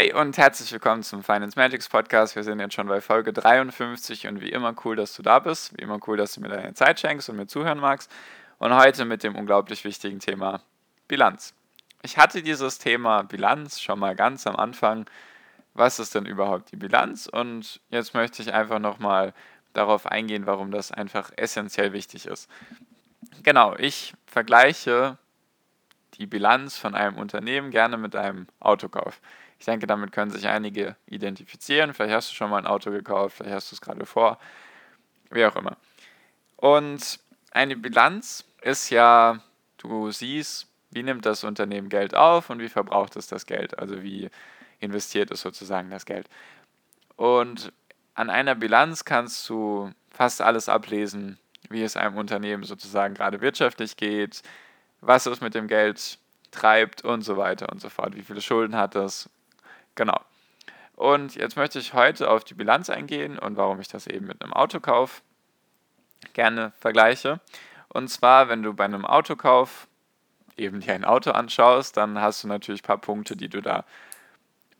Hi und herzlich willkommen zum Finance Magics Podcast. Wir sind jetzt schon bei Folge 53 und wie immer cool, dass du da bist. Wie immer cool, dass du mir deine Zeit schenkst und mir zuhören magst. Und heute mit dem unglaublich wichtigen Thema Bilanz. Ich hatte dieses Thema Bilanz schon mal ganz am Anfang. Was ist denn überhaupt die Bilanz? Und jetzt möchte ich einfach nochmal darauf eingehen, warum das einfach essentiell wichtig ist. Genau, ich vergleiche die Bilanz von einem Unternehmen gerne mit einem Autokauf. Ich denke, damit können sich einige identifizieren. Vielleicht hast du schon mal ein Auto gekauft, vielleicht hast du es gerade vor, wie auch immer. Und eine Bilanz ist ja, du siehst, wie nimmt das Unternehmen Geld auf und wie verbraucht es das Geld, also wie investiert es sozusagen das Geld. Und an einer Bilanz kannst du fast alles ablesen, wie es einem Unternehmen sozusagen gerade wirtschaftlich geht, was es mit dem Geld treibt und so weiter und so fort. Wie viele Schulden hat es, Genau. Und jetzt möchte ich heute auf die Bilanz eingehen und warum ich das eben mit einem Autokauf gerne vergleiche. Und zwar, wenn du bei einem Autokauf eben dir ein Auto anschaust, dann hast du natürlich ein paar Punkte, die du da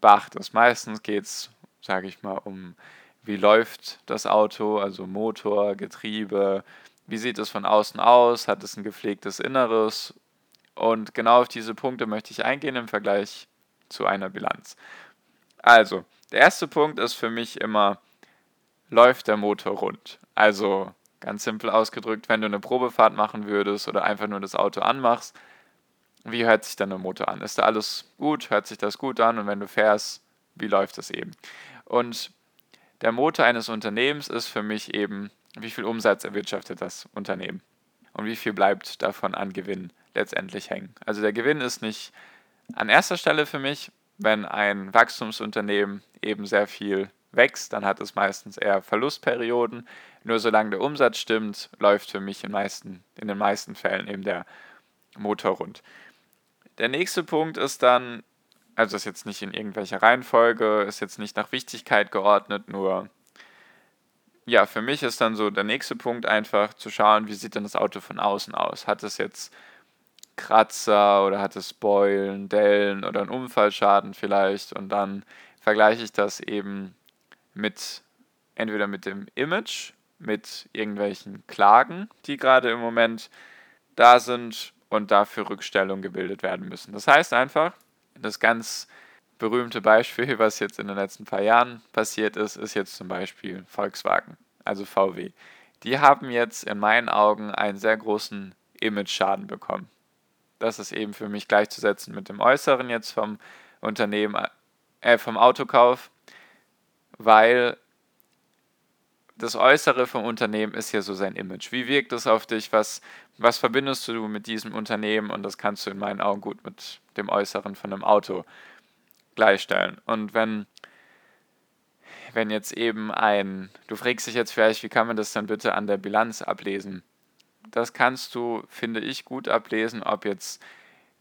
beachtest. Meistens geht es, sage ich mal, um wie läuft das Auto, also Motor, Getriebe, wie sieht es von außen aus, hat es ein gepflegtes Inneres. Und genau auf diese Punkte möchte ich eingehen im Vergleich zu einer Bilanz. Also, der erste Punkt ist für mich immer, läuft der Motor rund? Also, ganz simpel ausgedrückt, wenn du eine Probefahrt machen würdest oder einfach nur das Auto anmachst, wie hört sich dann der Motor an? Ist da alles gut? Hört sich das gut an? Und wenn du fährst, wie läuft das eben? Und der Motor eines Unternehmens ist für mich eben, wie viel Umsatz erwirtschaftet das Unternehmen und wie viel bleibt davon an Gewinn letztendlich hängen. Also der Gewinn ist nicht an erster Stelle für mich, wenn ein Wachstumsunternehmen eben sehr viel wächst, dann hat es meistens eher Verlustperioden. Nur solange der Umsatz stimmt, läuft für mich in, meisten, in den meisten Fällen eben der Motor rund. Der nächste Punkt ist dann, also ist jetzt nicht in irgendwelcher Reihenfolge, ist jetzt nicht nach Wichtigkeit geordnet, nur ja, für mich ist dann so der nächste Punkt einfach zu schauen, wie sieht denn das Auto von außen aus? Hat es jetzt Kratzer oder es Beulen, Dellen oder einen Unfallschaden vielleicht und dann vergleiche ich das eben mit entweder mit dem Image, mit irgendwelchen Klagen, die gerade im Moment da sind und dafür Rückstellungen gebildet werden müssen. Das heißt einfach, das ganz berühmte Beispiel, was jetzt in den letzten paar Jahren passiert ist, ist jetzt zum Beispiel Volkswagen, also VW. Die haben jetzt in meinen Augen einen sehr großen Image-Schaden bekommen. Das ist eben für mich gleichzusetzen mit dem Äußeren jetzt vom Unternehmen, äh, vom Autokauf, weil das Äußere vom Unternehmen ist ja so sein Image. Wie wirkt es auf dich? Was, was verbindest du mit diesem Unternehmen? Und das kannst du in meinen Augen gut mit dem Äußeren von einem Auto gleichstellen. Und wenn, wenn jetzt eben ein, du fragst dich jetzt vielleicht, wie kann man das dann bitte an der Bilanz ablesen? Das kannst du, finde ich, gut ablesen, ob jetzt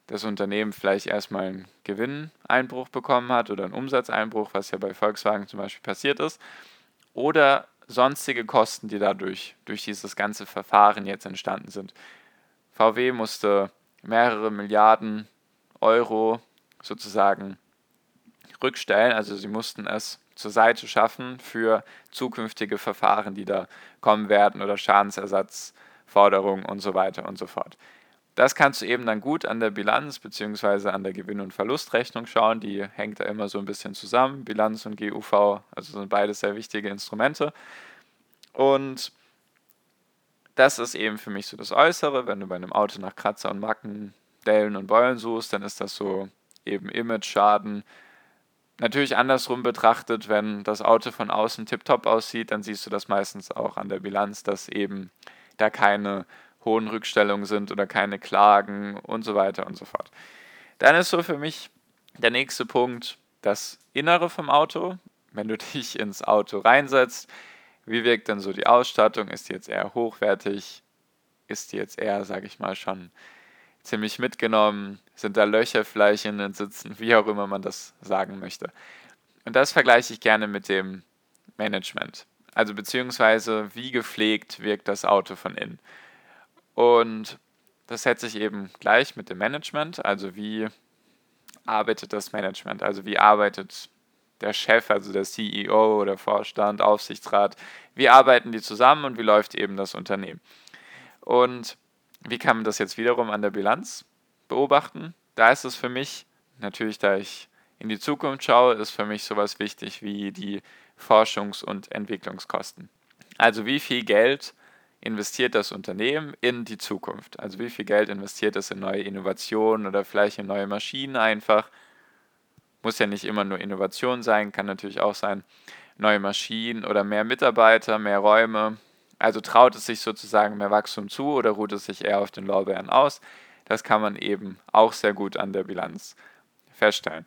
das Unternehmen vielleicht erstmal einen Gewinneinbruch bekommen hat oder einen Umsatzeinbruch, was ja bei Volkswagen zum Beispiel passiert ist, oder sonstige Kosten, die dadurch durch dieses ganze Verfahren jetzt entstanden sind. VW musste mehrere Milliarden Euro sozusagen rückstellen, also sie mussten es zur Seite schaffen für zukünftige Verfahren, die da kommen werden oder Schadensersatz Forderungen und so weiter und so fort. Das kannst du eben dann gut an der Bilanz bzw. an der Gewinn- und Verlustrechnung schauen. Die hängt da immer so ein bisschen zusammen. Bilanz und GUV, also sind beides sehr wichtige Instrumente. Und das ist eben für mich so das Äußere. Wenn du bei einem Auto nach Kratzer und Macken, Dellen und Beulen suchst, dann ist das so eben Image-Schaden. Natürlich andersrum betrachtet, wenn das Auto von außen tiptop aussieht, dann siehst du das meistens auch an der Bilanz, dass eben da keine hohen Rückstellungen sind oder keine Klagen und so weiter und so fort. Dann ist so für mich Der nächste Punkt, das Innere vom Auto. Wenn du dich ins Auto reinsetzt, wie wirkt dann so die Ausstattung? Ist die jetzt eher hochwertig? Ist die jetzt eher, sage ich mal, schon ziemlich mitgenommen? Sind da Löcher vielleicht in den Sitzen? Wie auch immer man das sagen möchte. Und das vergleiche ich gerne mit dem Management. Also beziehungsweise wie gepflegt wirkt das Auto von innen. Und das setze ich eben gleich mit dem Management, also wie arbeitet das Management, also wie arbeitet der Chef, also der CEO oder Vorstand, Aufsichtsrat, wie arbeiten die zusammen und wie läuft eben das Unternehmen. Und wie kann man das jetzt wiederum an der Bilanz beobachten? Da ist es für mich, natürlich da ich in die Zukunft schaue, ist für mich sowas wichtig wie die Forschungs- und Entwicklungskosten. Also wie viel Geld investiert das Unternehmen in die Zukunft? Also wie viel Geld investiert es in neue Innovationen oder vielleicht in neue Maschinen einfach? Muss ja nicht immer nur Innovation sein, kann natürlich auch sein neue Maschinen oder mehr Mitarbeiter, mehr Räume. Also traut es sich sozusagen mehr Wachstum zu oder ruht es sich eher auf den Lorbeeren aus? Das kann man eben auch sehr gut an der Bilanz feststellen.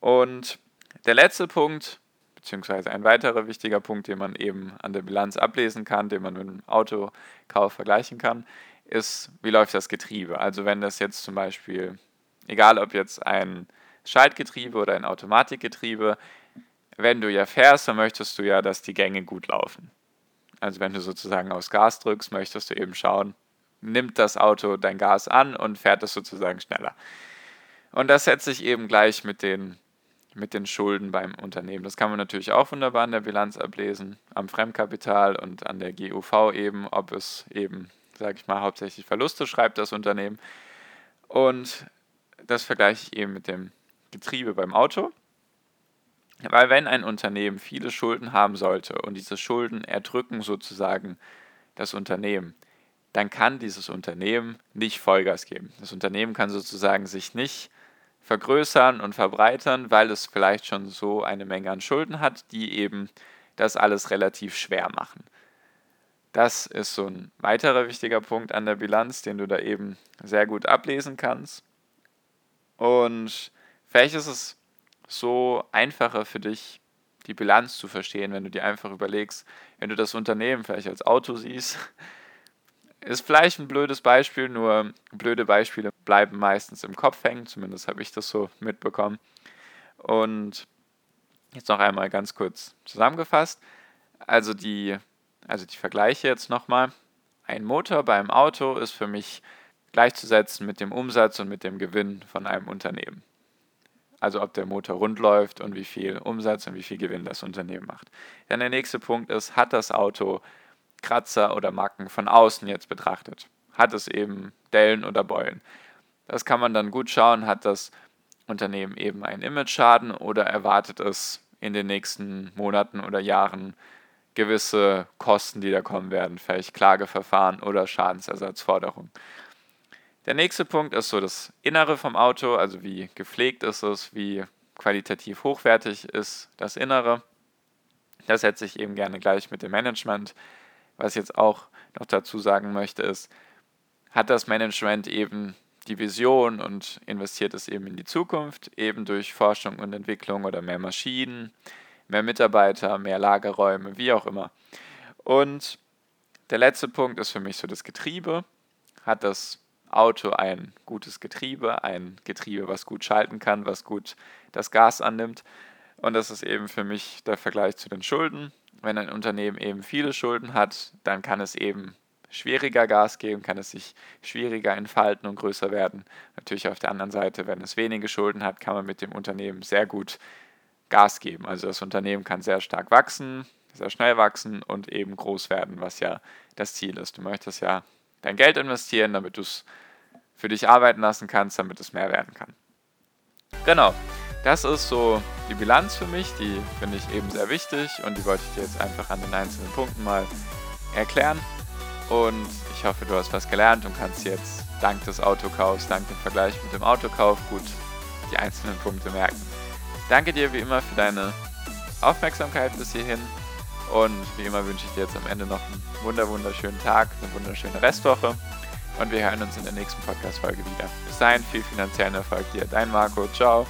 Und der letzte Punkt, beziehungsweise ein weiterer wichtiger Punkt, den man eben an der Bilanz ablesen kann, den man mit dem Autokauf vergleichen kann, ist, wie läuft das Getriebe. Also wenn das jetzt zum Beispiel, egal ob jetzt ein Schaltgetriebe oder ein Automatikgetriebe, wenn du ja fährst, dann möchtest du ja, dass die Gänge gut laufen. Also wenn du sozusagen aufs Gas drückst, möchtest du eben schauen, nimmt das Auto dein Gas an und fährt es sozusagen schneller. Und das setze ich eben gleich mit den mit den Schulden beim Unternehmen. Das kann man natürlich auch wunderbar an der Bilanz ablesen, am Fremdkapital und an der GUV eben, ob es eben, sage ich mal, hauptsächlich Verluste schreibt, das Unternehmen. Und das vergleiche ich eben mit dem Getriebe beim Auto. Weil wenn ein Unternehmen viele Schulden haben sollte und diese Schulden erdrücken sozusagen das Unternehmen, dann kann dieses Unternehmen nicht Vollgas geben. Das Unternehmen kann sozusagen sich nicht vergrößern und verbreitern, weil es vielleicht schon so eine Menge an Schulden hat, die eben das alles relativ schwer machen. Das ist so ein weiterer wichtiger Punkt an der Bilanz, den du da eben sehr gut ablesen kannst. Und vielleicht ist es so einfacher für dich, die Bilanz zu verstehen, wenn du dir einfach überlegst, wenn du das Unternehmen vielleicht als Auto siehst, ist vielleicht ein blödes Beispiel, nur blöde Beispiele bleiben meistens im Kopf hängen, zumindest habe ich das so mitbekommen. Und jetzt noch einmal ganz kurz zusammengefasst. Also die, also die Vergleiche jetzt nochmal. Ein Motor beim Auto ist für mich gleichzusetzen mit dem Umsatz und mit dem Gewinn von einem Unternehmen. Also ob der Motor rund läuft und wie viel Umsatz und wie viel Gewinn das Unternehmen macht. Dann der nächste Punkt ist, hat das Auto Kratzer oder Macken von außen jetzt betrachtet. Hat es eben Dellen oder Beulen. Das kann man dann gut schauen, hat das Unternehmen eben einen Image-Schaden oder erwartet es in den nächsten Monaten oder Jahren gewisse Kosten, die da kommen werden, vielleicht Klageverfahren oder Schadensersatzforderungen. Der nächste Punkt ist so das Innere vom Auto, also wie gepflegt ist es, wie qualitativ hochwertig ist das Innere. Das setze ich eben gerne gleich mit dem Management was ich jetzt auch noch dazu sagen möchte, ist, hat das Management eben die Vision und investiert es eben in die Zukunft, eben durch Forschung und Entwicklung oder mehr Maschinen, mehr Mitarbeiter, mehr Lagerräume, wie auch immer. Und der letzte Punkt ist für mich so das Getriebe. Hat das Auto ein gutes Getriebe, ein Getriebe, was gut schalten kann, was gut das Gas annimmt. Und das ist eben für mich der Vergleich zu den Schulden wenn ein Unternehmen eben viele Schulden hat, dann kann es eben schwieriger Gas geben, kann es sich schwieriger entfalten und größer werden. Natürlich auf der anderen Seite, wenn es wenige Schulden hat, kann man mit dem Unternehmen sehr gut Gas geben. Also das Unternehmen kann sehr stark wachsen, sehr schnell wachsen und eben groß werden, was ja das Ziel ist. Du möchtest ja dein Geld investieren, damit du es für dich arbeiten lassen kannst, damit es mehr werden kann. Genau. Das ist so die Bilanz für mich, die finde ich eben sehr wichtig und die wollte ich dir jetzt einfach an den einzelnen Punkten mal erklären. Und ich hoffe, du hast was gelernt und kannst jetzt dank des Autokaufs, dank dem Vergleich mit dem Autokauf gut die einzelnen Punkte merken. Danke dir wie immer für deine Aufmerksamkeit bis hierhin und wie immer wünsche ich dir jetzt am Ende noch einen wunder wunderschönen Tag, eine wunderschöne Restwoche und wir hören uns in der nächsten Podcast-Folge wieder. Bis dahin viel finanziellen Erfolg dir. Dein Marco. Ciao.